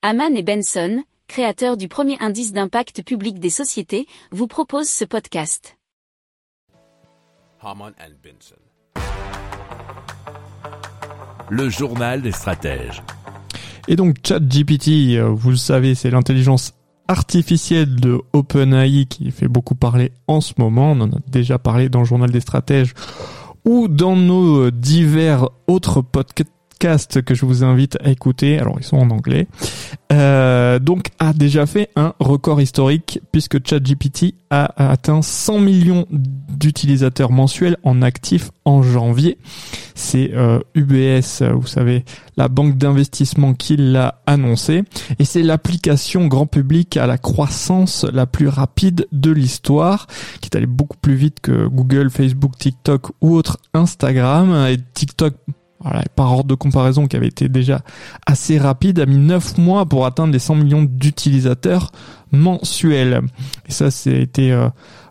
Haman et Benson, créateurs du premier indice d'impact public des sociétés, vous proposent ce podcast. Haman and Benson. Le journal des stratèges. Et donc ChatGPT, euh, vous le savez, c'est l'intelligence artificielle de OpenAI qui fait beaucoup parler en ce moment. On en a déjà parlé dans le journal des stratèges ou dans nos divers autres podcasts que je vous invite à écouter. Alors ils sont en anglais. Euh, donc a déjà fait un record historique puisque ChatGPT a atteint 100 millions d'utilisateurs mensuels en actifs en janvier. C'est euh, UBS, vous savez, la banque d'investissement qui l'a annoncé. Et c'est l'application grand public à la croissance la plus rapide de l'histoire, qui est allée beaucoup plus vite que Google, Facebook, TikTok ou autre Instagram. Et TikTok voilà, par ordre de comparaison qui avait été déjà assez rapide, a mis 9 mois pour atteindre les 100 millions d'utilisateurs mensuels. Et ça, c'est été euh,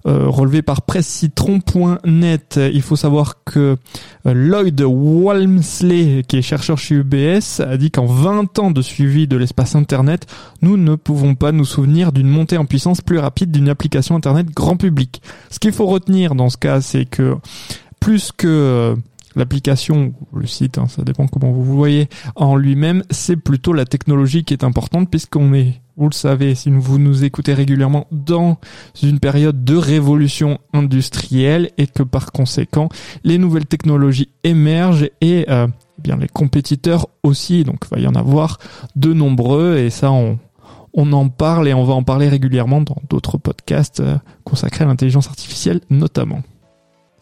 euh, relevé par presscitron.net. Il faut savoir que euh, Lloyd Walmsley, qui est chercheur chez UBS, a dit qu'en 20 ans de suivi de l'espace Internet, nous ne pouvons pas nous souvenir d'une montée en puissance plus rapide d'une application Internet grand public. Ce qu'il faut retenir dans ce cas, c'est que plus que l'application, le site, hein, ça dépend comment vous voyez, en lui-même, c'est plutôt la technologie qui est importante puisqu'on est, vous le savez, si vous nous écoutez régulièrement, dans une période de révolution industrielle et que par conséquent, les nouvelles technologies émergent et euh, eh bien les compétiteurs aussi, donc il va y en avoir de nombreux et ça on, on en parle et on va en parler régulièrement dans d'autres podcasts euh, consacrés à l'intelligence artificielle notamment.